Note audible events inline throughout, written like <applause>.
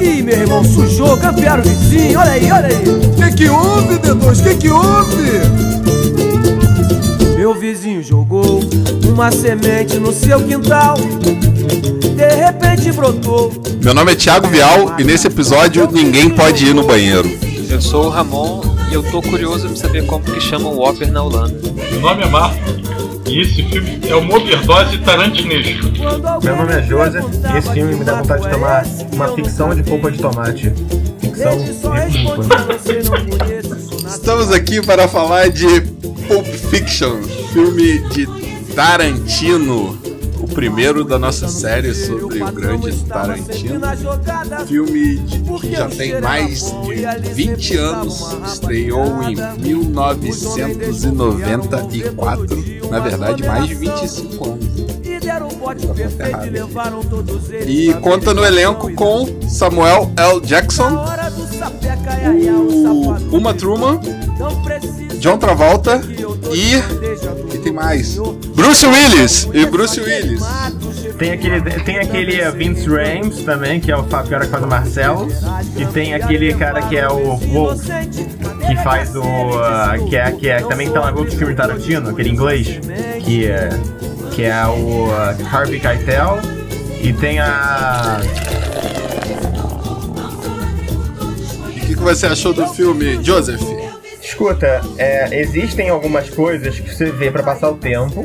Ih, meu irmão, sujou, campearam o vizinho, olha aí, olha aí. Que que houve, D2? Que que houve? Meu vizinho jogou uma semente no seu quintal. De repente brotou. Meu nome é Thiago Vial e nesse episódio ninguém pode ir no banheiro. Eu sou o Ramon e eu tô curioso pra saber como que chama o Whopper na Holanda. Meu nome é Marco e esse filme é uma overdose tarantinesco. Meu nome é José e esse filme me dá vontade de tomar uma ficção de polpa de tomate. Ficção de polpa. Estamos aqui para falar de Pulp Fiction, filme de Tarantino, o primeiro da nossa série sobre o grande Tarantino. Filme de, que já tem mais de 20 anos, estreou em 1994, na verdade mais de 25 anos. E conta no elenco com Samuel L. Jackson, o Uma Truman, John Travolta e. Quem tem mais? Bruce Willis! E Bruce Willis. Tem aquele, tem aquele Vince Rames também, que é o cara que faz o Marcelo. E tem aquele cara que é o Wolf, que faz o. Uh, que, é, que é também tá no outro filme Tarantino, aquele inglês, que é, que é o uh, Harvey Keitel. E tem a. O que, que você achou do filme, Joseph? Escuta, é, existem algumas coisas que você vê para passar o tempo.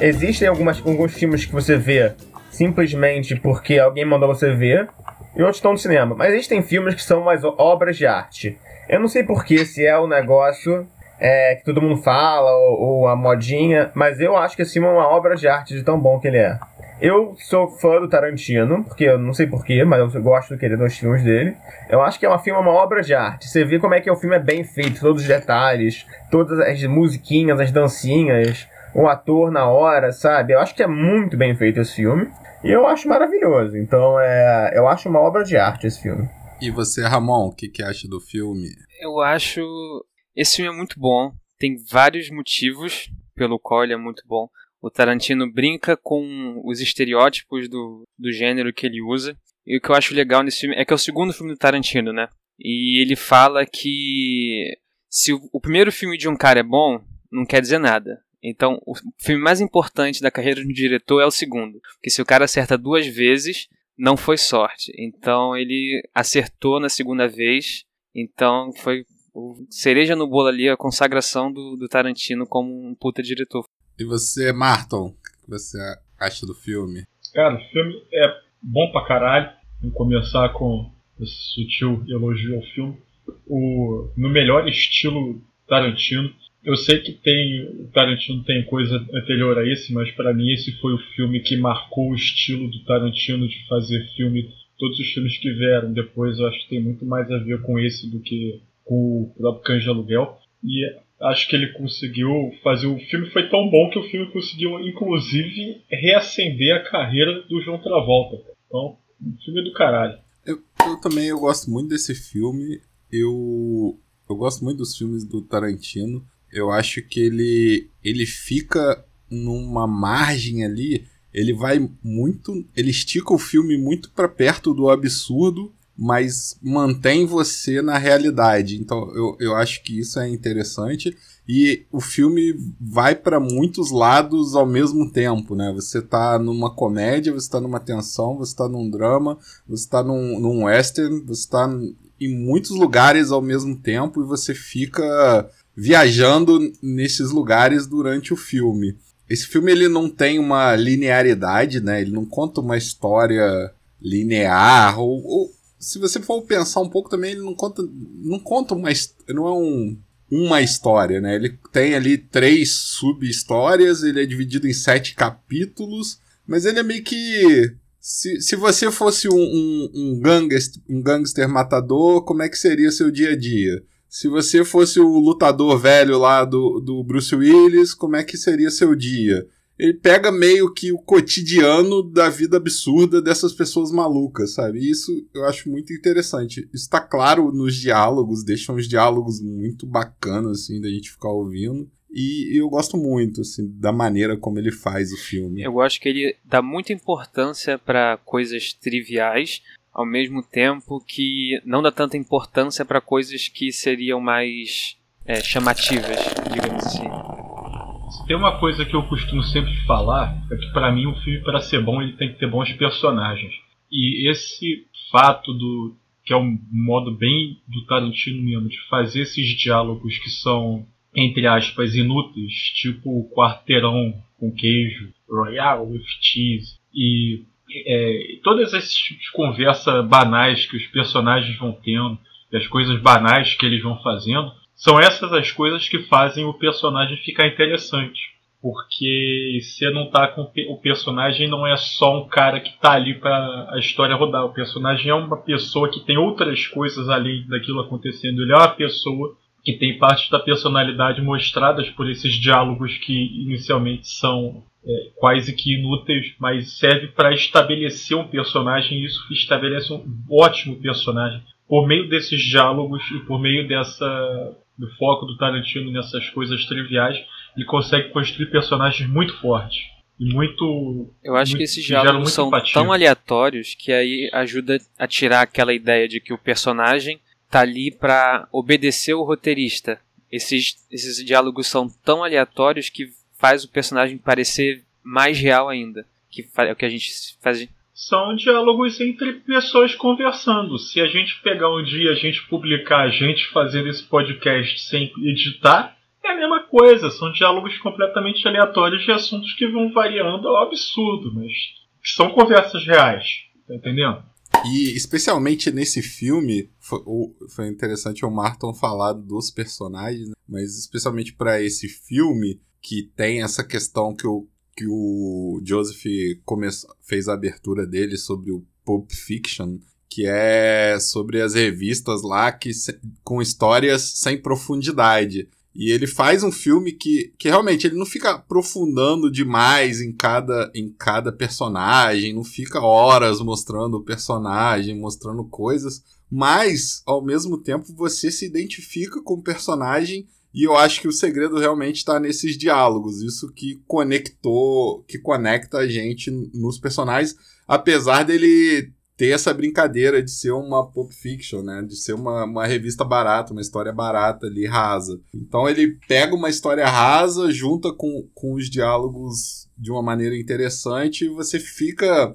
Existem algumas, alguns filmes que você vê simplesmente porque alguém mandou você ver. E outros estão no cinema. Mas existem filmes que são mais obras de arte. Eu não sei porquê, se é o negócio é, que todo mundo fala, ou, ou, a modinha, mas eu acho que esse filme é uma obra de arte de tão bom que ele é. Eu sou fã do Tarantino, porque eu não sei porquê, mas eu gosto de querer dos filmes dele. Eu acho que é uma filme, uma obra de arte. Você vê como é que o filme é bem feito, todos os detalhes, todas as musiquinhas, as dancinhas, o ator na hora, sabe? Eu acho que é muito bem feito esse filme. E eu acho maravilhoso. Então, é, eu acho uma obra de arte esse filme. E você, Ramon, o que, que acha do filme? Eu acho. Esse filme é muito bom. Tem vários motivos pelo qual ele é muito bom. O Tarantino brinca com os estereótipos do, do gênero que ele usa. E o que eu acho legal nesse filme é que é o segundo filme do Tarantino, né? E ele fala que se o, o primeiro filme de um cara é bom, não quer dizer nada. Então, o filme mais importante da carreira de um diretor é o segundo. Porque se o cara acerta duas vezes, não foi sorte. Então, ele acertou na segunda vez. Então, foi cereja no bolo ali a consagração do, do Tarantino como um puta diretor. E você, Marton, o que você acha do filme? Cara, o filme é bom pra caralho. Vamos começar com esse sutil elogio ao filme. O, no melhor estilo Tarantino. Eu sei que tem o Tarantino tem coisa anterior a esse, mas para mim esse foi o filme que marcou o estilo do Tarantino de fazer filme. Todos os filmes que vieram depois, eu acho que tem muito mais a ver com esse do que com o próprio Cães de Aluguel. E acho que ele conseguiu fazer. O filme foi tão bom que o filme conseguiu, inclusive, reacender a carreira do João Travolta. Então, um filme do caralho. Eu, eu também eu gosto muito desse filme. Eu, eu gosto muito dos filmes do Tarantino. Eu acho que ele, ele fica numa margem ali. Ele vai muito. Ele estica o filme muito para perto do absurdo mas mantém você na realidade. Então eu, eu acho que isso é interessante. E o filme vai para muitos lados ao mesmo tempo, né? Você tá numa comédia, você tá numa tensão, você tá num drama, você tá num, num western, você tá em muitos lugares ao mesmo tempo e você fica viajando nesses lugares durante o filme. Esse filme ele não tem uma linearidade, né? Ele não conta uma história linear ou, ou se você for pensar um pouco também, ele não conta, não conta uma, não é um, uma história, né? Ele tem ali três sub-histórias, ele é dividido em sete capítulos, mas ele é meio que se, se você fosse um, um, um, gangster, um gangster matador, como é que seria seu dia a dia? Se você fosse o lutador velho lá do, do Bruce Willis, como é que seria seu dia? Ele pega meio que o cotidiano da vida absurda dessas pessoas malucas, sabe? E isso eu acho muito interessante. Isso tá claro nos diálogos, deixa uns diálogos muito bacanas, assim, da gente ficar ouvindo. E eu gosto muito, assim, da maneira como ele faz o filme. Eu acho que ele dá muita importância para coisas triviais, ao mesmo tempo que não dá tanta importância para coisas que seriam mais é, chamativas, digamos assim. Tem uma coisa que eu costumo sempre falar, é que para mim um filme para ser bom ele tem que ter bons personagens. E esse fato do que é um modo bem do Tarantino mesmo de fazer esses diálogos que são entre aspas inúteis, tipo quarteirão com queijo, royal with cheese e é, todas essas tipos de conversa banais que os personagens vão tendo, e as coisas banais que eles vão fazendo, são essas as coisas que fazem o personagem ficar interessante. Porque você não tá com o personagem não é só um cara que tá ali para a história rodar. O personagem é uma pessoa que tem outras coisas além daquilo acontecendo. Ele é uma pessoa que tem partes da personalidade mostradas por esses diálogos que inicialmente são é, quase que inúteis, mas serve para estabelecer um personagem e isso estabelece um ótimo personagem. Por meio desses diálogos e por meio dessa do foco do Tarantino nessas coisas triviais, ele consegue construir personagens muito fortes. E muito. Eu acho muito, que esses diálogos são empatia. tão aleatórios que aí ajuda a tirar aquela ideia de que o personagem tá ali para obedecer o roteirista. Esses, esses diálogos são tão aleatórios que faz o personagem parecer mais real ainda. Que é o que a gente faz. São diálogos entre pessoas conversando. Se a gente pegar um dia a gente publicar a gente fazendo esse podcast sem editar, é a mesma coisa. São diálogos completamente aleatórios de assuntos que vão variando ao absurdo, mas são conversas reais. Tá entendendo? E especialmente nesse filme, foi, foi interessante o Martin falar dos personagens, né? mas especialmente para esse filme, que tem essa questão que o, que o Joseph fez a abertura dele sobre o Pulp Fiction, que é sobre as revistas lá que, com histórias sem profundidade. E ele faz um filme que, que realmente ele não fica aprofundando demais em cada, em cada personagem, não fica horas mostrando o personagem, mostrando coisas, mas ao mesmo tempo você se identifica com o personagem e eu acho que o segredo realmente está nesses diálogos, isso que conectou, que conecta a gente nos personagens, apesar dele ter essa brincadeira de ser uma pop fiction, né? De ser uma, uma revista barata, uma história barata ali, rasa. Então ele pega uma história rasa, junta com, com os diálogos de uma maneira interessante e você fica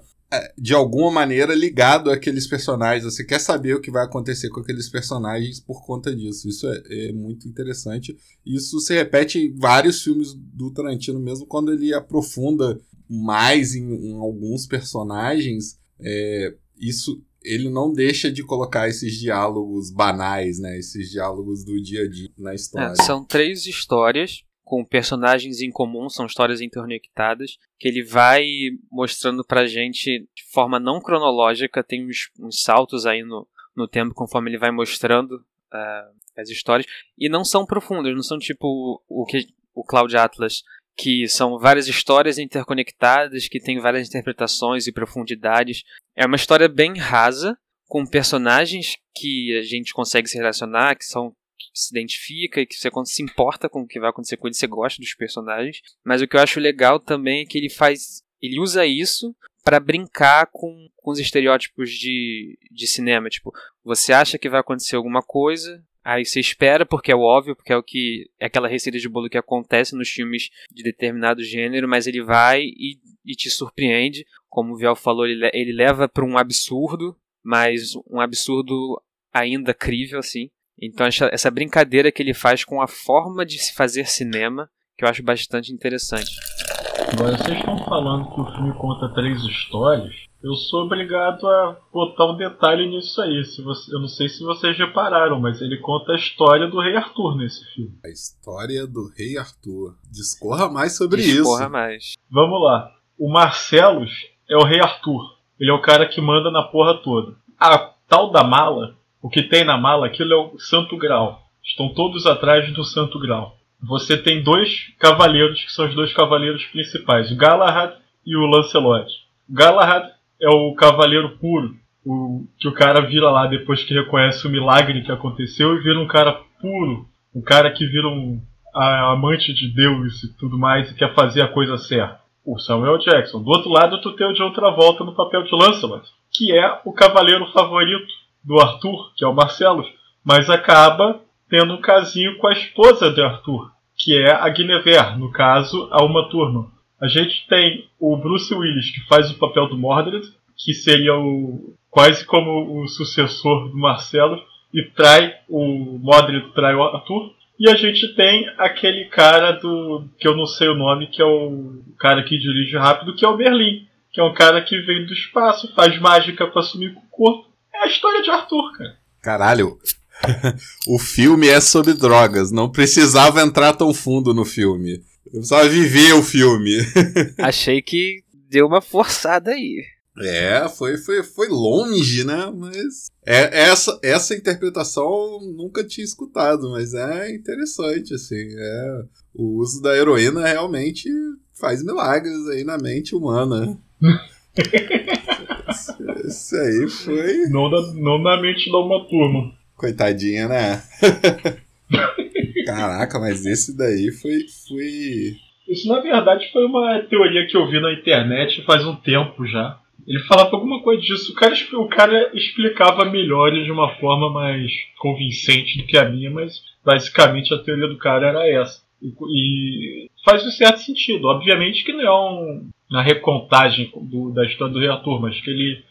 de alguma maneira ligado àqueles personagens. Você quer saber o que vai acontecer com aqueles personagens por conta disso. Isso é, é muito interessante. Isso se repete em vários filmes do Tarantino, mesmo quando ele aprofunda mais em, em alguns personagens. É, isso ele não deixa de colocar esses diálogos banais, né? Esses diálogos do dia a dia na história. É, são três histórias com personagens em comum, são histórias interconectadas, que ele vai mostrando pra gente de forma não cronológica, tem uns, uns saltos aí no, no tempo conforme ele vai mostrando uh, as histórias, e não são profundas, não são tipo o que o Cloud Atlas que são várias histórias interconectadas, que tem várias interpretações e profundidades. É uma história bem rasa, com personagens que a gente consegue se relacionar, que são se identifica e que você se importa com o que vai acontecer com ele, você gosta dos personagens. Mas o que eu acho legal também é que ele faz, ele usa isso para brincar com, com os estereótipos de, de cinema. Tipo, você acha que vai acontecer alguma coisa, Aí você espera, porque é o óbvio, porque é o que. É aquela receita de bolo que acontece nos filmes de determinado gênero, mas ele vai e, e te surpreende. Como o Viel falou, ele, ele leva para um absurdo, mas um absurdo ainda crível, assim. Então, essa brincadeira que ele faz com a forma de se fazer cinema, que eu acho bastante interessante. Agora, vocês estão falando que o filme conta três histórias. Eu sou obrigado a botar um detalhe nisso aí. Se você, eu não sei se vocês repararam, mas ele conta a história do Rei Arthur nesse filme. A história do Rei Arthur. Discorra mais sobre Discorra isso. Discorra mais. Vamos lá. O Marcelos é o Rei Arthur. Ele é o cara que manda na porra toda. A tal da mala, o que tem na mala, aquilo é o Santo Grau. Estão todos atrás do Santo Grau. Você tem dois cavaleiros que são os dois cavaleiros principais, o Galahad e o Lancelot. O Galahad é o cavaleiro puro, o que o cara vira lá depois que reconhece o milagre que aconteceu e vira um cara puro, um cara que vira um a, amante de Deus e tudo mais e quer fazer a coisa certa. o Samuel Jackson. Do outro lado, tu tem o de outra volta no papel de Lancelot, que é o cavaleiro favorito do Arthur, que é o Marcelo, mas acaba tendo um casinho com a esposa de Arthur, que é a Guinevere, no caso, a Uma Thurman. A gente tem o Bruce Willis, que faz o papel do Mordred, que seria o quase como o sucessor do Marcelo, e trai o Mordred trai o Arthur. E a gente tem aquele cara do. que eu não sei o nome, que é o cara que dirige rápido, que é o Merlin. Que é um cara que vem do espaço, faz mágica para sumir com o corpo. É a história de Arthur, cara. Caralho. <laughs> o filme é sobre drogas. Não precisava entrar tão fundo no filme. Eu precisava viver o filme. <laughs> Achei que deu uma forçada aí. É, foi, foi, foi longe, né? Mas é, essa, essa interpretação eu nunca tinha escutado, mas é interessante, assim. É, o uso da heroína realmente faz milagres aí na mente humana. <laughs> Isso aí foi. Não, na, não na mente de uma turma. Coitadinha, né? Caraca, mas esse daí foi, foi. Isso na verdade foi uma teoria que eu vi na internet faz um tempo já. Ele falava alguma coisa disso. O cara, o cara explicava melhor de uma forma mais convincente do que a minha, mas basicamente a teoria do cara era essa. E, e faz um certo sentido. Obviamente que não é um, uma recontagem do, da história do reator, mas que ele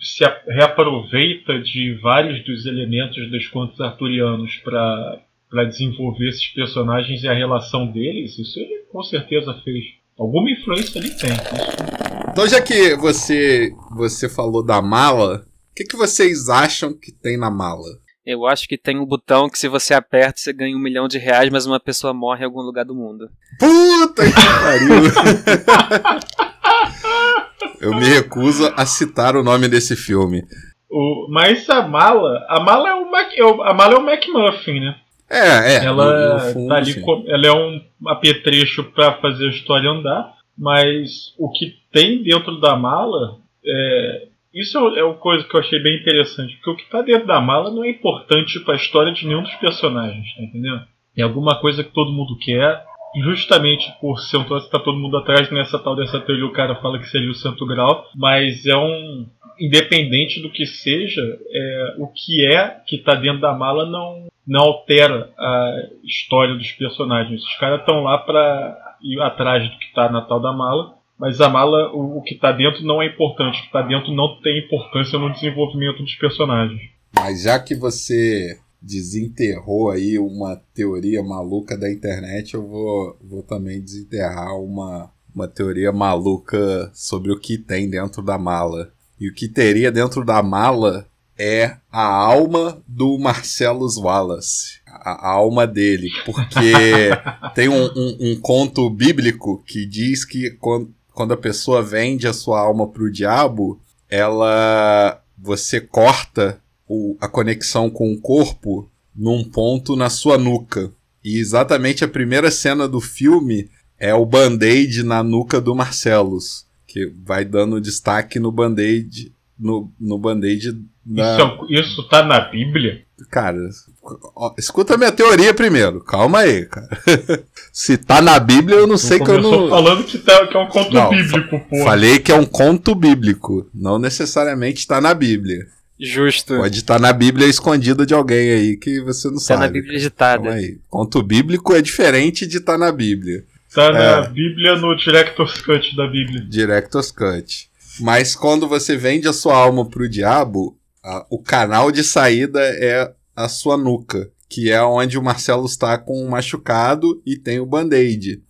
se reaproveita de vários dos elementos dos contos arturianos para para desenvolver esses personagens e a relação deles, isso ele com certeza fez. Alguma influência ele tem. Isso então, já que você, você falou da mala, o que, que vocês acham que tem na mala? Eu acho que tem um botão que se você aperta você ganha um milhão de reais, mas uma pessoa morre em algum lugar do mundo. Puta que pariu! Eu me recuso a citar o nome desse filme. O, mas a mala, a mala é o Mac, a mala é o McMuffin, né? É, é. Ela no, no fundo, tá ali, ela é um apetrecho para fazer a história andar mas o que tem dentro da mala é, isso é uma coisa que eu achei bem interessante, porque o que está dentro da mala não é importante para a história de nenhum dos personagens, tá entendendo? É alguma coisa que todo mundo quer, justamente por ser um troço que tá todo mundo atrás nessa tal dessa teoria, o cara fala que seria o santo grau, mas é um independente do que seja, é, o que é que está dentro da mala não não altera a história dos personagens. Os caras estão lá para ir atrás do que está na tal da mala, mas a mala, o, o que está dentro não é importante. O que está dentro não tem importância no desenvolvimento dos personagens. Mas já que você desenterrou aí uma teoria maluca da internet, eu vou, vou também desenterrar uma, uma teoria maluca sobre o que tem dentro da mala. E o que teria dentro da mala é a alma do Marcellus Wallace a, alma dele, porque <laughs> tem um, um, um, conto bíblico que diz que quando, quando a pessoa vende a sua alma para o diabo, ela você corta o, a conexão com o corpo num ponto na sua nuca. E exatamente a primeira cena do filme é o band-aid na nuca do Marcellus, que vai dando destaque no band-aid no, no band-aid Isso, é isso tá na Bíblia? Cara, ó, escuta a minha teoria primeiro. Calma aí, cara. <laughs> Se tá na Bíblia, eu não sei que eu não. falando que, tá, que é um conto não, bíblico, pô. Falei que é um conto bíblico. Não necessariamente tá na Bíblia. Justo. Pode estar tá na Bíblia escondida de alguém aí que você não tá sabe. Tá na Bíblia editada. Calma aí. Conto bíblico é diferente de estar tá na Bíblia. Tá é... na Bíblia no Director's Cut da Bíblia. Director's Cut. Mas quando você vende a sua alma pro diabo, o canal de saída é a sua nuca, que é onde o Marcelo está com um machucado e tem o band-aid.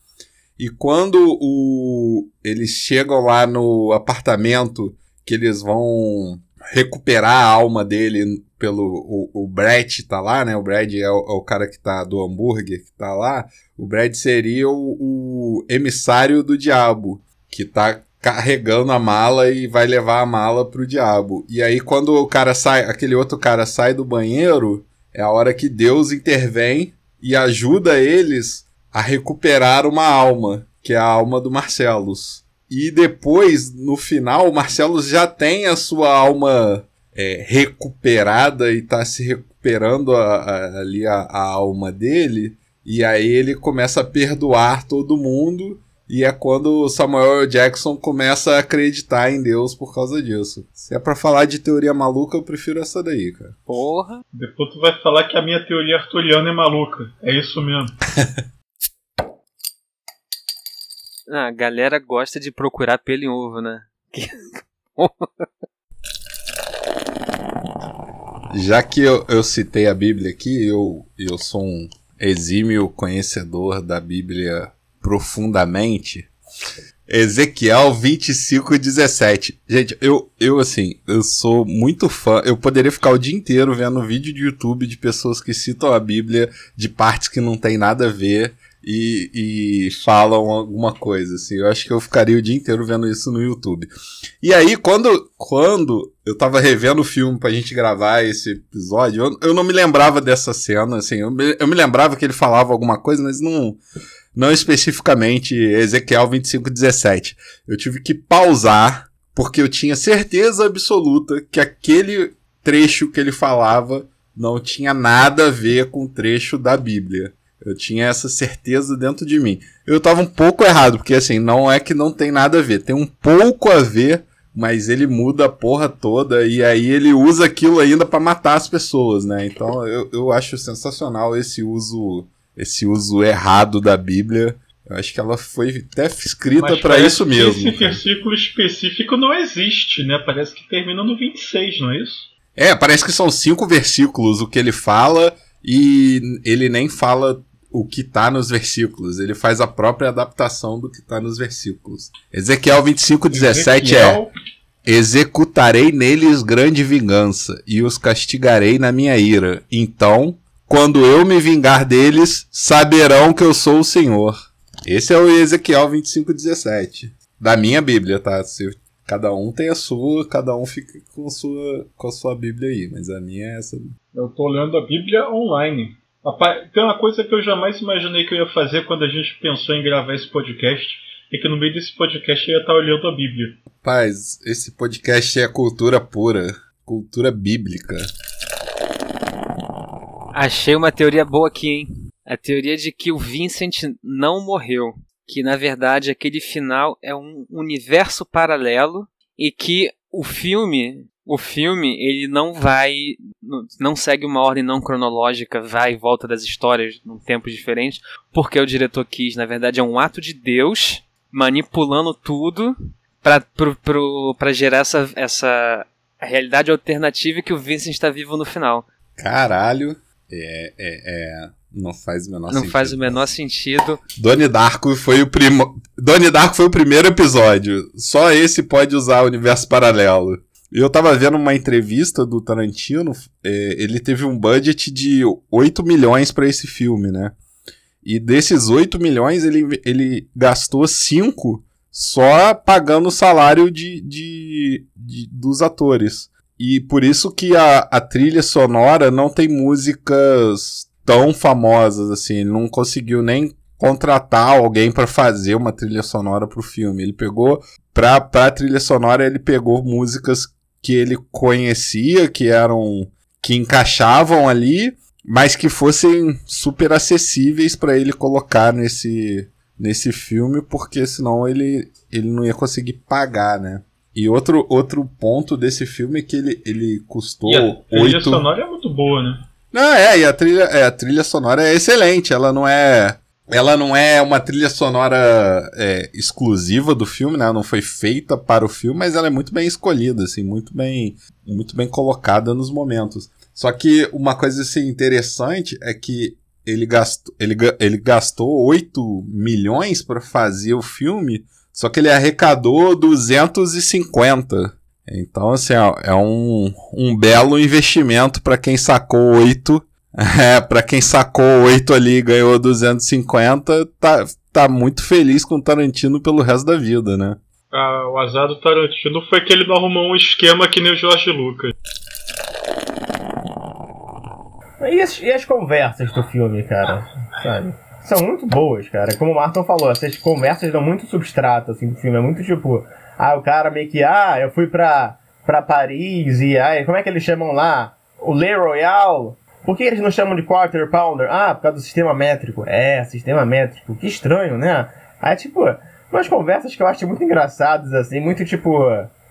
E quando o, eles chegam lá no apartamento, que eles vão recuperar a alma dele pelo o, o Brett tá lá, né? O Brad é o, é o, cara que tá do hambúrguer que tá lá. O Brad seria o, o emissário do diabo, que tá carregando a mala e vai levar a mala pro diabo. E aí quando o cara sai, aquele outro cara sai do banheiro, é a hora que Deus intervém e ajuda eles a recuperar uma alma, que é a alma do Marcelos. E depois, no final, o Marcelos já tem a sua alma é, recuperada e tá se recuperando a, a, ali a, a alma dele. E aí ele começa a perdoar todo mundo E é quando o Samuel Jackson começa a acreditar em Deus por causa disso. Se é pra falar de teoria maluca, eu prefiro essa daí, cara. Porra. Depois tu vai falar que a minha teoria arturiana é maluca. É isso mesmo. <laughs> Ah, a galera gosta de procurar pelo em ovo, né? <laughs> Já que eu, eu citei a Bíblia aqui, eu, eu sou um exímio conhecedor da Bíblia profundamente. Ezequiel 25 17. Gente, eu, eu assim, eu sou muito fã. Eu poderia ficar o dia inteiro vendo vídeo de YouTube de pessoas que citam a Bíblia de partes que não tem nada a ver e, e falam alguma coisa, assim. Eu acho que eu ficaria o dia inteiro vendo isso no YouTube. E aí, quando, quando eu tava revendo o filme pra gente gravar esse episódio, eu, eu não me lembrava dessa cena, assim. Eu me, eu me lembrava que ele falava alguma coisa, mas não, não especificamente Ezequiel 25:17. Eu tive que pausar porque eu tinha certeza absoluta que aquele trecho que ele falava não tinha nada a ver com o trecho da Bíblia. Eu tinha essa certeza dentro de mim. Eu tava um pouco errado, porque assim, não é que não tem nada a ver, tem um pouco a ver, mas ele muda a porra toda e aí ele usa aquilo ainda para matar as pessoas, né? Então eu, eu acho sensacional esse uso esse uso errado da Bíblia. Eu acho que ela foi até escrita para isso mesmo. Esse versículo específico não existe, né? Parece que termina no 26, não é isso? É, parece que são cinco versículos o que ele fala e ele nem fala o que está nos versículos, ele faz a própria adaptação do que está nos versículos. Ezequiel 25, 17 Ezequiel... é. Executarei neles grande vingança, e os castigarei na minha ira. Então, quando eu me vingar deles, saberão que eu sou o Senhor. Esse é o Ezequiel 25, 17. Da minha Bíblia, tá? Se cada um tem a sua, cada um fica com a sua, com a sua Bíblia aí, mas a minha é essa. Eu tô lendo a Bíblia online. Rapaz, tem uma coisa que eu jamais imaginei que eu ia fazer quando a gente pensou em gravar esse podcast. É que no meio desse podcast eu ia estar olhando a Bíblia. Rapaz, esse podcast é cultura pura. Cultura bíblica. Achei uma teoria boa aqui, hein? A teoria de que o Vincent não morreu. Que na verdade aquele final é um universo paralelo e que o filme o filme ele não vai não segue uma ordem não cronológica vai e volta das histórias num tempo diferente porque o diretor quis na verdade é um ato de Deus manipulando tudo para gerar essa, essa realidade alternativa que o Vincent está vivo no final caralho é, é, é, não faz o menor não sentido. Não faz o menor sentido. Donnie Darko foi o primo... Donnie Darko foi o primeiro episódio. Só esse pode usar o universo paralelo. Eu tava vendo uma entrevista do Tarantino, é, ele teve um budget de 8 milhões para esse filme, né? E desses 8 milhões, ele, ele gastou 5 só pagando o salário de, de, de, dos atores. E por isso que a, a trilha sonora não tem músicas tão famosas assim. Ele não conseguiu nem contratar alguém para fazer uma trilha sonora pro filme. Ele pegou pra, pra trilha sonora ele pegou músicas que ele conhecia, que eram que encaixavam ali, mas que fossem super acessíveis para ele colocar nesse nesse filme, porque senão ele ele não ia conseguir pagar, né? E outro, outro ponto desse filme é que ele, ele custou. E a trilha 8... sonora é muito boa, né? Não, é, e a trilha, é, a trilha sonora é excelente. Ela não é. Ela não é uma trilha sonora é, exclusiva do filme, né? Ela não foi feita para o filme, mas ela é muito bem escolhida, assim, muito bem, muito bem colocada nos momentos. Só que uma coisa assim, interessante é que ele gastou, ele, ele gastou 8 milhões para fazer o filme, só que ele arrecadou 250. Então, assim, ó, é um, um belo investimento para quem sacou 8. <laughs> É, para quem sacou 8 ali e ganhou 250, tá, tá muito feliz com o Tarantino pelo resto da vida, né? Ah, o azar do Tarantino foi que ele não arrumou um esquema que nem o Jorge Lucas. E as, e as conversas do filme, cara? Sabe? São muito boas, cara. Como o Martin falou, essas conversas dão muito substrato, assim, do filme. É muito tipo, ah, o cara meio que, ah, eu fui pra, pra Paris e, ah, como é que eles chamam lá? O Le Royal? Por que eles não chamam de Quarter Pounder? Ah, por causa do sistema métrico. É, sistema métrico. Que estranho, né? Aí, tipo, umas conversas que eu acho muito engraçadas, assim, muito tipo,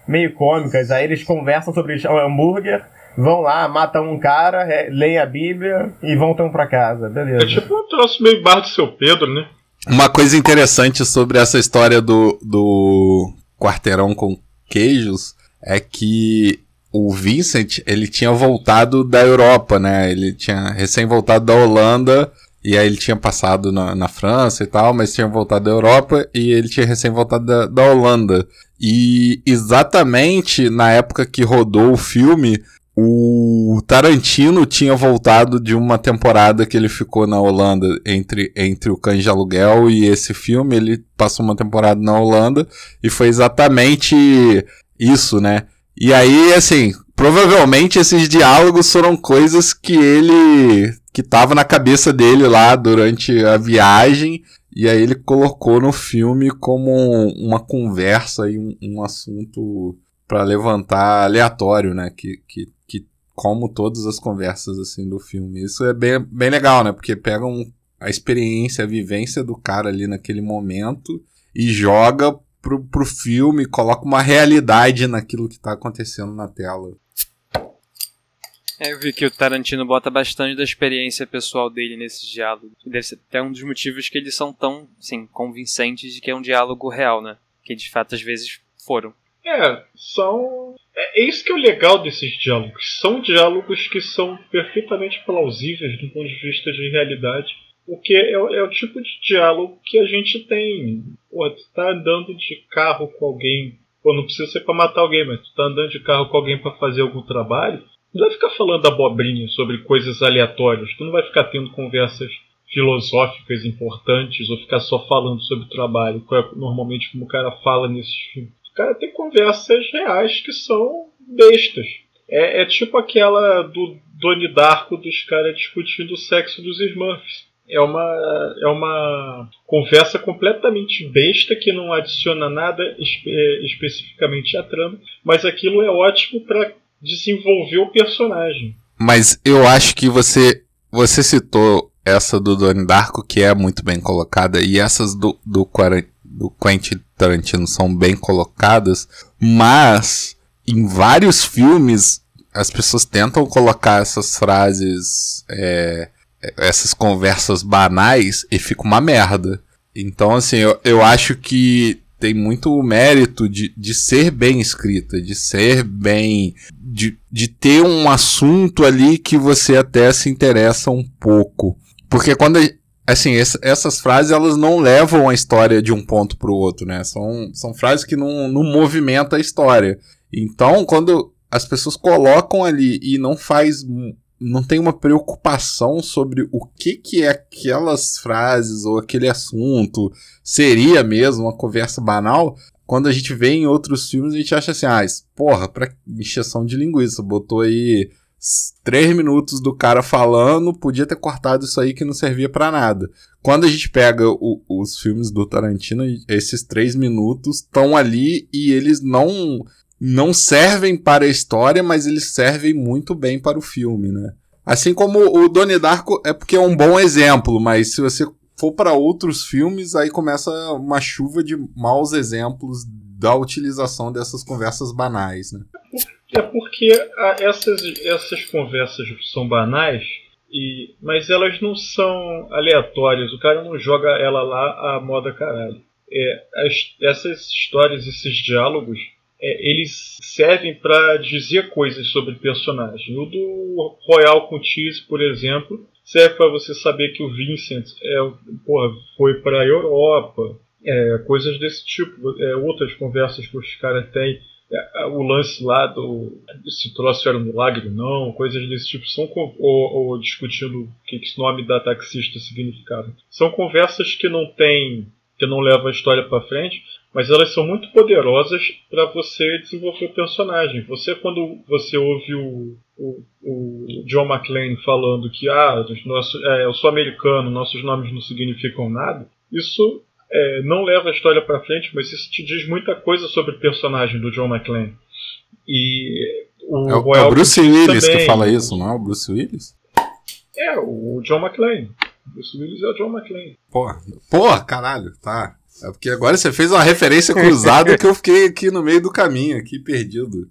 meio cômicas. Aí eles conversam sobre o hambúrguer, vão lá, matam um cara, leem a Bíblia e voltam pra casa. Beleza. É tipo um troço meio bar do seu Pedro, né? Uma coisa interessante sobre essa história do, do quarteirão com queijos é que o Vincent, ele tinha voltado da Europa, né? Ele tinha recém voltado da Holanda e aí ele tinha passado na, na França e tal, mas tinha voltado da Europa e ele tinha recém voltado da, da Holanda. E exatamente na época que rodou o filme, o Tarantino tinha voltado de uma temporada que ele ficou na Holanda entre, entre o Cães de Aluguel e esse filme. Ele passou uma temporada na Holanda e foi exatamente isso, né? E aí, assim, provavelmente esses diálogos foram coisas que ele. que tava na cabeça dele lá durante a viagem. E aí ele colocou no filme como uma conversa e um, um assunto para levantar aleatório, né? Que, que, que como todas as conversas assim do filme. Isso é bem, bem legal, né? Porque pega um, a experiência, a vivência do cara ali naquele momento e joga pro, pro filme, coloca uma realidade naquilo que tá acontecendo na tela. É, eu vi que o Tarantino bota bastante da experiência pessoal dele nesses diálogos. Deve ser até um dos motivos que eles são tão, assim, convincentes de que é um diálogo real, né? Que de fato às vezes foram. É, são. É, é isso que é o legal desses diálogos. São diálogos que são perfeitamente plausíveis do ponto de vista de realidade porque é, é, o tipo de diálogo que a gente tem. Pô, tu tá andando de carro com alguém. Pô, não precisa ser pra matar alguém, mas tu tá andando de carro com alguém para fazer algum trabalho. Não vai ficar falando abobrinha sobre coisas aleatórias. Tu não vai ficar tendo conversas filosóficas importantes ou ficar só falando sobre trabalho, é normalmente como o cara fala nesses filmes. Cara tem conversas reais que são bestas. É, é tipo aquela do Doni Darko dos caras discutindo o sexo dos Smurfs é uma, é uma conversa completamente besta que não adiciona nada espe é, especificamente à trama, mas aquilo é ótimo para desenvolver o personagem. Mas eu acho que você você citou essa do Donnie Darko que é muito bem colocada e essas do do, do Quentin Tarantino são bem colocadas, mas em vários filmes as pessoas tentam colocar essas frases é, essas conversas banais e fica uma merda. Então, assim, eu, eu acho que tem muito mérito de, de ser bem escrita, de ser bem. De, de ter um assunto ali que você até se interessa um pouco. Porque quando. Assim, essa, essas frases elas não levam a história de um ponto para o outro, né? São, são frases que não, não a história. Então, quando as pessoas colocam ali e não faz não tem uma preocupação sobre o que que é aquelas frases ou aquele assunto seria mesmo uma conversa banal. Quando a gente vê em outros filmes, a gente acha assim, ah, porra, pra encheção de linguiça, botou aí três minutos do cara falando, podia ter cortado isso aí que não servia para nada. Quando a gente pega o, os filmes do Tarantino, esses três minutos estão ali e eles não não servem para a história, mas eles servem muito bem para o filme, né? Assim como o Donnie Darko é porque é um bom exemplo, mas se você for para outros filmes, aí começa uma chuva de maus exemplos da utilização dessas conversas banais, né? É porque essas, essas conversas são banais, e, mas elas não são aleatórias. O cara não joga ela lá a moda caralho. É, as, essas histórias, esses diálogos, é, eles servem para dizer coisas sobre o personagem. O do Royal com Cheese, por exemplo, serve para você saber que o Vincent é, porra, foi para a Europa, é, coisas desse tipo, é, outras conversas que os caras têm. É, o lance lá do se troço era um milagre não, coisas desse tipo, são ou, ou discutindo o que esse nome da taxista significava. São conversas que não tem que não levam a história para frente, mas elas são muito poderosas para você desenvolver o personagem. Você, quando você ouve o, o, o John McClane falando que ah, nosso, é, eu sou americano, nossos nomes não significam nada, isso é, não leva a história para frente, mas isso te diz muita coisa sobre o personagem do John McClane. E o, é, o, é o Bruce Willis também, que fala isso, não é o Bruce Willis? É, o John McClane. Bruce Willis é o John McClane. Porra, porra, caralho, tá. É porque agora você fez uma referência cruzada que eu fiquei aqui no meio do caminho, aqui perdido.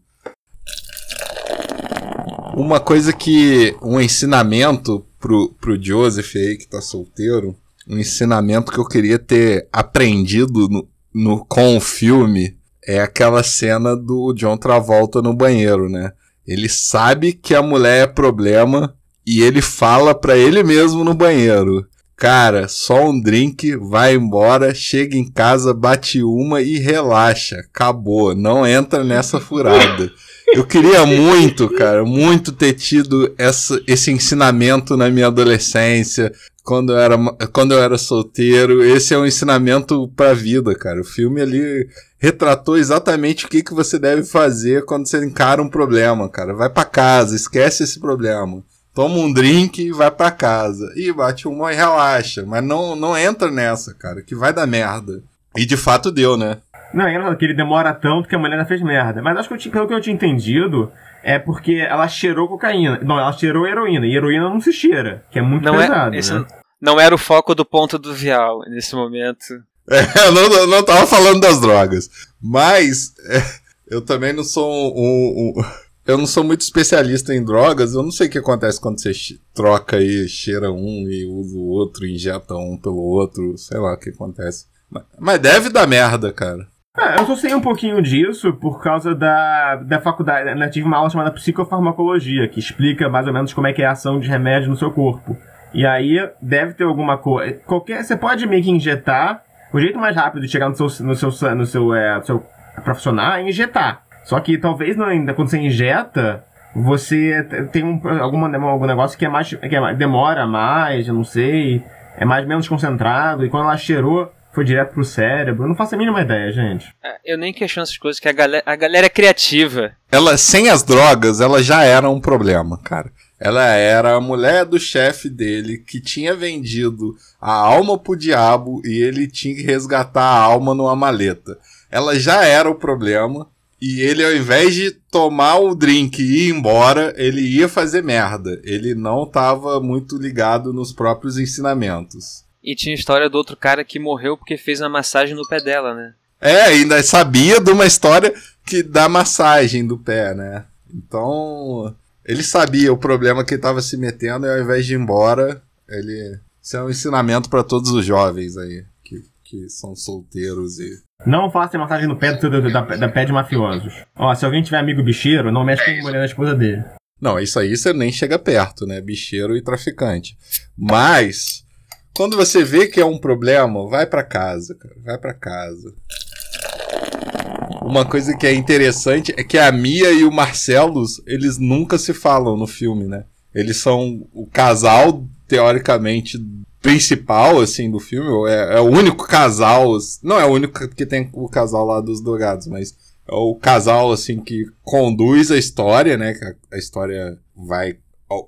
Uma coisa que. Um ensinamento pro, pro Joseph aí que tá solteiro. Um ensinamento que eu queria ter aprendido no, no, com o filme é aquela cena do John Travolta no banheiro, né? Ele sabe que a mulher é problema e ele fala para ele mesmo no banheiro: Cara, só um drink, vai embora, chega em casa, bate uma e relaxa. Acabou, não entra nessa furada. <laughs> Eu queria muito, cara, muito ter tido essa, esse ensinamento na minha adolescência, quando eu, era, quando eu era solteiro. Esse é um ensinamento pra vida, cara. O filme ali retratou exatamente o que, que você deve fazer quando você encara um problema, cara. Vai para casa, esquece esse problema toma um drink e vai para casa. E bate uma e relaxa. Mas não, não entra nessa, cara, que vai dar merda. E de fato deu, né? Não, é engraçado que ele demora tanto que a mulher fez merda. Mas acho que eu tinha, pelo que eu tinha entendido, é porque ela cheirou cocaína. Não, ela cheirou heroína. E heroína não se cheira, que é muito não é- pesado. É, esse né? Não era o foco do ponto do vial nesse momento. <laughs> É, eu não, não tava falando das drogas. Mas é, eu também não sou um, um, um eu não sou muito especialista em drogas, eu não sei o que acontece quando você troca e cheira um e usa o outro, injeta um pelo outro, sei lá o que acontece. Mas deve dar merda, cara. É, eu só sei um pouquinho disso por causa da, da faculdade. Né, tive uma aula chamada psicofarmacologia, que explica mais ou menos como é que é a ação de remédio no seu corpo. E aí deve ter alguma coisa. Qualquer. Você pode meio que injetar. O jeito mais rápido de chegar no seu, no seu, no seu, é, seu profissional é injetar. Só que talvez não, ainda quando você injeta, você tem um, alguma, algum negócio que é mais. que é, demora mais, eu não sei. É mais menos concentrado. E quando ela cheirou, foi direto pro cérebro. Eu não faço a mínima ideia, gente. É, eu nem questiono essas coisas, que a galera, a galera é criativa. Ela, sem as drogas, ela já era um problema, cara. Ela era a mulher do chefe dele que tinha vendido a alma pro diabo e ele tinha que resgatar a alma numa maleta. Ela já era o problema. E ele, ao invés de tomar o drink e ir embora, ele ia fazer merda. Ele não estava muito ligado nos próprios ensinamentos. E tinha a história do outro cara que morreu porque fez uma massagem no pé dela, né? É, ainda sabia de uma história que dá massagem do pé, né? Então, ele sabia o problema que estava se metendo e ao invés de ir embora, ele. Isso é um ensinamento para todos os jovens aí que, que são solteiros e não faça massagem no pé do, da, da pé de mafiosos. Ó, se alguém tiver amigo bicheiro, não mexe com a mulher da esposa dele. Não, isso aí você nem chega perto, né? Bicheiro e traficante. Mas, quando você vê que é um problema, vai para casa, cara. Vai para casa. Uma coisa que é interessante é que a Mia e o Marcelos, eles nunca se falam no filme, né? Eles são o casal, teoricamente, principal, assim, do filme. É, é, o único casal. Não é o único que tem o casal lá dos drogados, mas é o casal, assim, que conduz a história, né? A história vai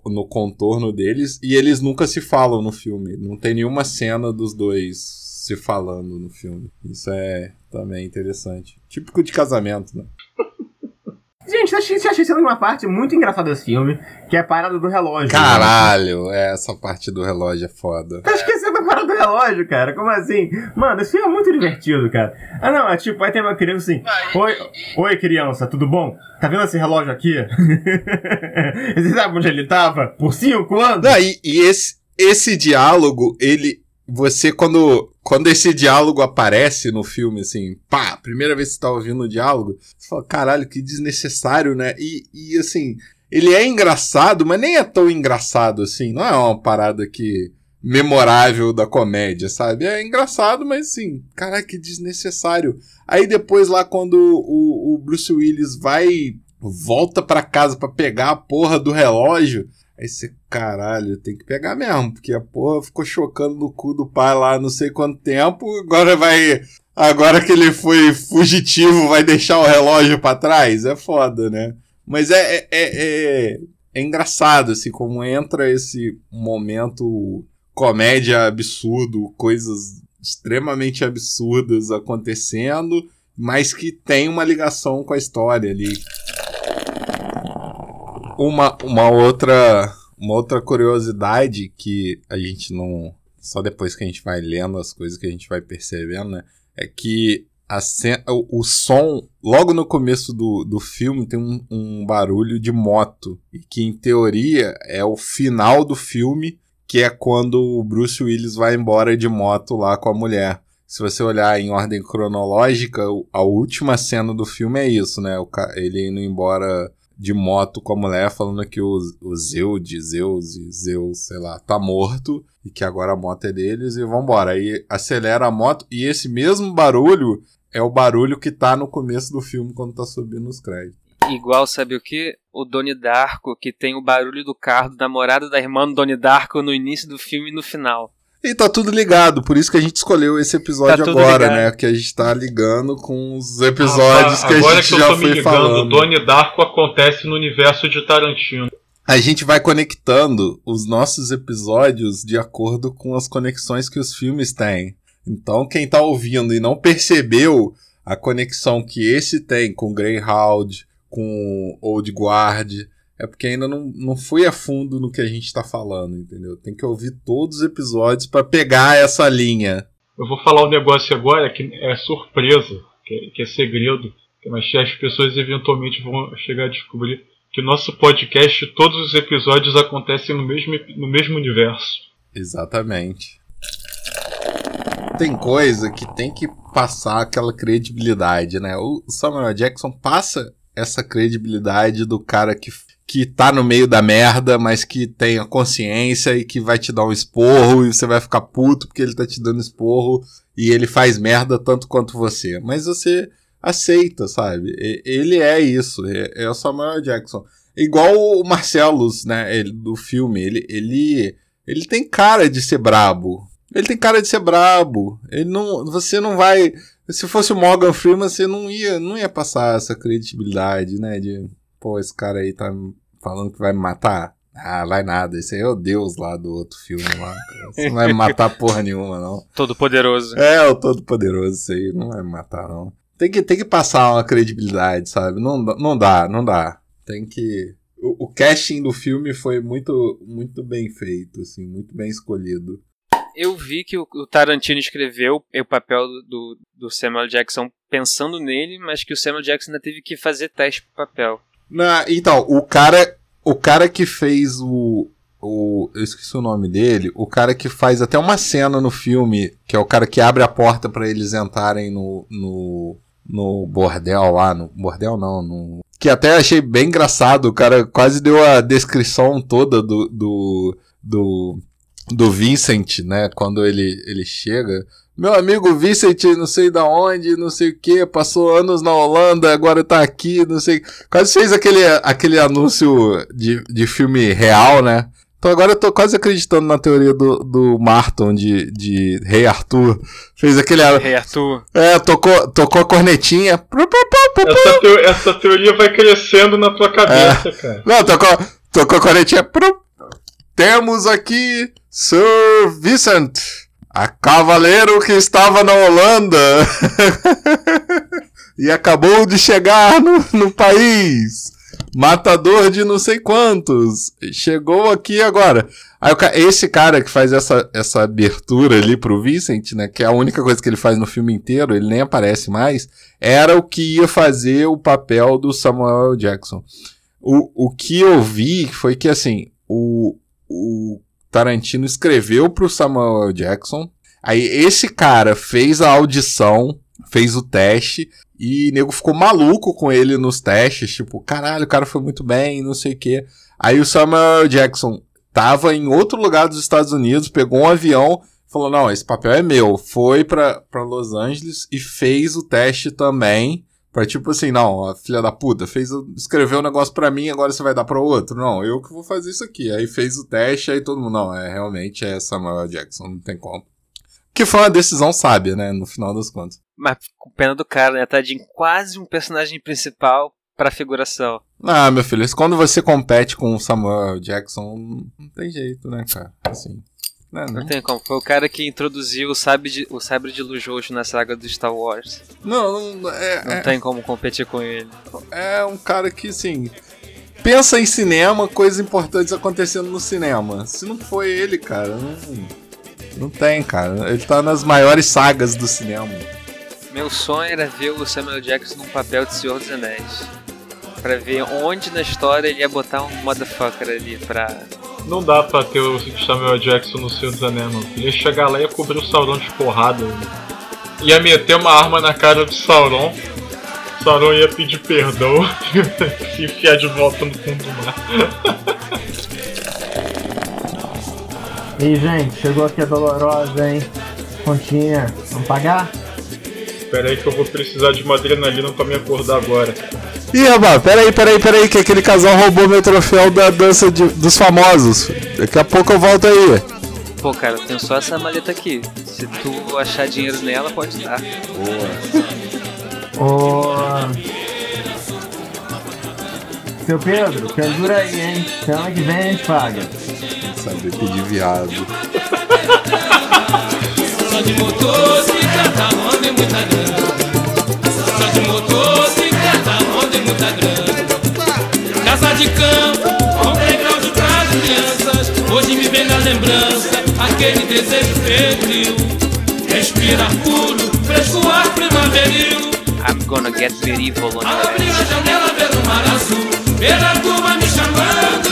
no contorno deles. E eles nunca se falam no filme. Não tem nenhuma cena dos dois se falando no filme. Isso é também interessante. Típico de casamento, né? <laughs> Gente, achei, achei sendo uma parte muito engraçada desse filme, que é a parada do relógio. Caralho, né? essa parte do relógio é foda. Tá esquecendo relógio, cara? Como assim? Mano, esse filme é muito divertido, cara. Ah, não, é tipo, aí tem uma criança assim: Oi, oi criança, tudo bom? Tá vendo esse relógio aqui? <laughs> Você sabe onde ele tava? Por cinco anos? Não, e, e esse, esse diálogo, ele você, quando, quando esse diálogo aparece no filme, assim, pá, primeira vez que você tá ouvindo o diálogo, você fala, caralho, que desnecessário, né? E, e assim, ele é engraçado, mas nem é tão engraçado assim. Não é uma parada que memorável da comédia, sabe? É engraçado, mas assim, caralho, que desnecessário. Aí depois lá quando o, o Bruce Willis vai volta para casa para pegar a porra do relógio, Aí você, caralho, tem que pegar mesmo, porque a porra ficou chocando no cu do pai lá não sei quanto tempo, agora vai. Agora que ele foi fugitivo, vai deixar o relógio para trás? É foda, né? Mas é, é, é, é, é engraçado, assim, como entra esse momento comédia absurdo, coisas extremamente absurdas acontecendo, mas que tem uma ligação com a história ali uma, uma outra uma outra curiosidade que a gente não só depois que a gente vai lendo as coisas que a gente vai percebendo, né? é que a cena, o, o som, logo no começo do, do filme, tem um, um barulho de moto. E que, em teoria, é o final do filme, que é quando o Bruce Willis vai embora de moto lá com a mulher. Se você olhar em ordem cronológica, a última cena do filme é isso, né? Ele indo embora de moto com a mulher, falando que o, Zeus, Zeus Zeus, sei lá, tá morto e que agora a moto é deles e vambora. Aí acelera a moto e esse mesmo barulho é o barulho que tá no começo do filme quando tá subindo os créditos. Igual, sabe o que? O Doni Darko, que tem o barulho do carro do namorado da irmã do Doni Darko no início do filme e no final. E tá tudo ligado, por isso que a gente escolheu esse episódio tá agora, ligado. né? Que a gente tá ligando com os episódios ah, que a gente que já foi ligando, falando. Doni Darko acontece no universo de Tarantino. A gente vai conectando os nossos episódios de acordo com as conexões que os filmes têm. Então, quem tá ouvindo e não percebeu a conexão que esse tem com Greyhound, com Old Guard, é porque ainda não, não fui a fundo no que a gente tá falando, entendeu? Tem que ouvir todos os episódios para pegar essa linha. Eu vou falar um negócio agora que é surpresa, que é, que é segredo, mas as pessoas eventualmente vão chegar a descobrir que nosso podcast, todos os episódios acontecem no mesmo, no mesmo universo. Exatamente tem coisa que tem que passar aquela credibilidade, né? O Samuel Jackson passa essa credibilidade do cara que, que tá no meio da merda, mas que tem a consciência e que vai te dar um esporro e você vai ficar puto porque ele tá te dando esporro e ele faz merda tanto quanto você. Mas você aceita, sabe? Ele é isso, é, é o Samuel Jackson. Igual o Marcellus, né, ele, do filme, ele, ele, ele tem cara de ser brabo, ele tem cara de ser brabo. Ele não, você não vai. Se fosse o Morgan Freeman, você não ia, não ia passar essa credibilidade, né? De, pô, esse cara aí tá falando que vai me matar. Ah, vai nada. Esse aí é o Deus lá do outro filme lá. Você não vai me matar porra nenhuma, não. Todo poderoso. É, o todo poderoso, isso aí. Não vai me matar, não. Tem que, tem que passar uma credibilidade, sabe? Não, não dá, não dá. Tem que. O, o casting do filme foi muito, muito bem feito, assim, muito bem escolhido eu vi que o, Tarantino escreveu o papel do, do Samuel Jackson pensando nele, mas que o Samuel Jackson ainda teve que fazer teste pro papel. Na, então, o cara, o cara que fez o, o. Eu esqueci o nome dele. O cara que faz até uma cena no filme, que é o cara que abre a porta para eles entrarem no, no, no bordel lá. No bordel não, no. Que até achei bem engraçado. O cara quase deu a descrição toda do, do, do do Vincent, né? Quando ele, ele chega. Meu amigo Vincent, não sei da onde, não sei o que, passou anos na Holanda, agora tá aqui, não sei. Quase fez aquele, aquele anúncio de, de filme real, né? Então agora eu tô quase acreditando na teoria do, do Martin de, de Rei Arthur. Fez aquele. Rei Arthur. É, tocou, tocou a cornetinha. Essa, teo, essa teoria vai crescendo na tua cabeça, é. cara. Não, tocou, tocou a cornetinha. Temos aqui Sir Vincent, a cavaleiro que estava na Holanda <laughs> e acabou de chegar no, no país. Matador de não sei quantos. Chegou aqui agora. Aí, esse cara que faz essa, essa abertura ali pro Vincent, né? Que é a única coisa que ele faz no filme inteiro, ele nem aparece mais. Era o que ia fazer o papel do Samuel Jackson. O, o que eu vi foi que, assim, o, o Tarantino escreveu pro Samuel Jackson. Aí esse cara fez a audição, fez o teste, e nego ficou maluco com ele nos testes, tipo, caralho, o cara foi muito bem, não sei o quê. Aí o Samuel Jackson tava em outro lugar dos Estados Unidos, pegou um avião, falou: não, esse papel é meu. Foi pra Los Angeles e fez o teste também. Pra tipo assim, não, a filha da puta fez, escreveu um negócio pra mim, agora você vai dar pro outro. Não, eu que vou fazer isso aqui. Aí fez o teste, aí todo mundo, não, é realmente é Samuel Jackson, não tem como. Que foi uma decisão sábia, né, no final das contas. Mas com pena do cara, né, tadinho, quase um personagem principal pra figuração. Ah, meu filho, quando você compete com o Samuel Jackson, não tem jeito, né, cara, assim. Não, não, tem como. Foi o cara que introduziu o sabre de, o sabre de luz roxo na saga do Star Wars. Não, não, é, não é, tem como competir com ele. É um cara que, assim, pensa em cinema, coisas importantes acontecendo no cinema. Se não foi ele, cara, não, não tem, cara. Ele tá nas maiores sagas do cinema. Meu sonho era ver o Samuel Jackson num papel de Senhor dos Anéis. Pra ver onde na história ele ia botar um motherfucker ali pra. Não dá pra ter o Samuel Jackson no Senhor dos Anéis, não. Ele ia chegar lá e ia cobrir o Sauron de porrada. Ia meter uma arma na cara do Sauron. O Sauron ia pedir perdão <laughs> e se enfiar de volta no fundo do mar. <laughs> E aí, gente, chegou aqui a Dolorosa, hein? Continha, vamos pagar? Espera aí que eu vou precisar de uma adrenalina pra me acordar agora. Ih, rapaz, peraí, peraí, peraí, que aquele casal roubou meu troféu da dança de- dos famosos. Daqui a pouco eu volto aí. Pô, cara, eu tenho só essa maleta aqui. Se tu achar dinheiro nela, pode dar. Ô. Seu Pedro, pendura aí, hein? Semana que vem a gente paga. Saber pedir viado. Só de motocicleta, onde muita grana. Só de motocicleta, muita grana. Casa de campo, com playground pras crianças. Hoje me vem na lembrança aquele desejo febril. Respirar puro, fresco ar primaveril. I'm gonna get very evil on Abrir a janela, ver o mar azul. Ver a turma me chamando.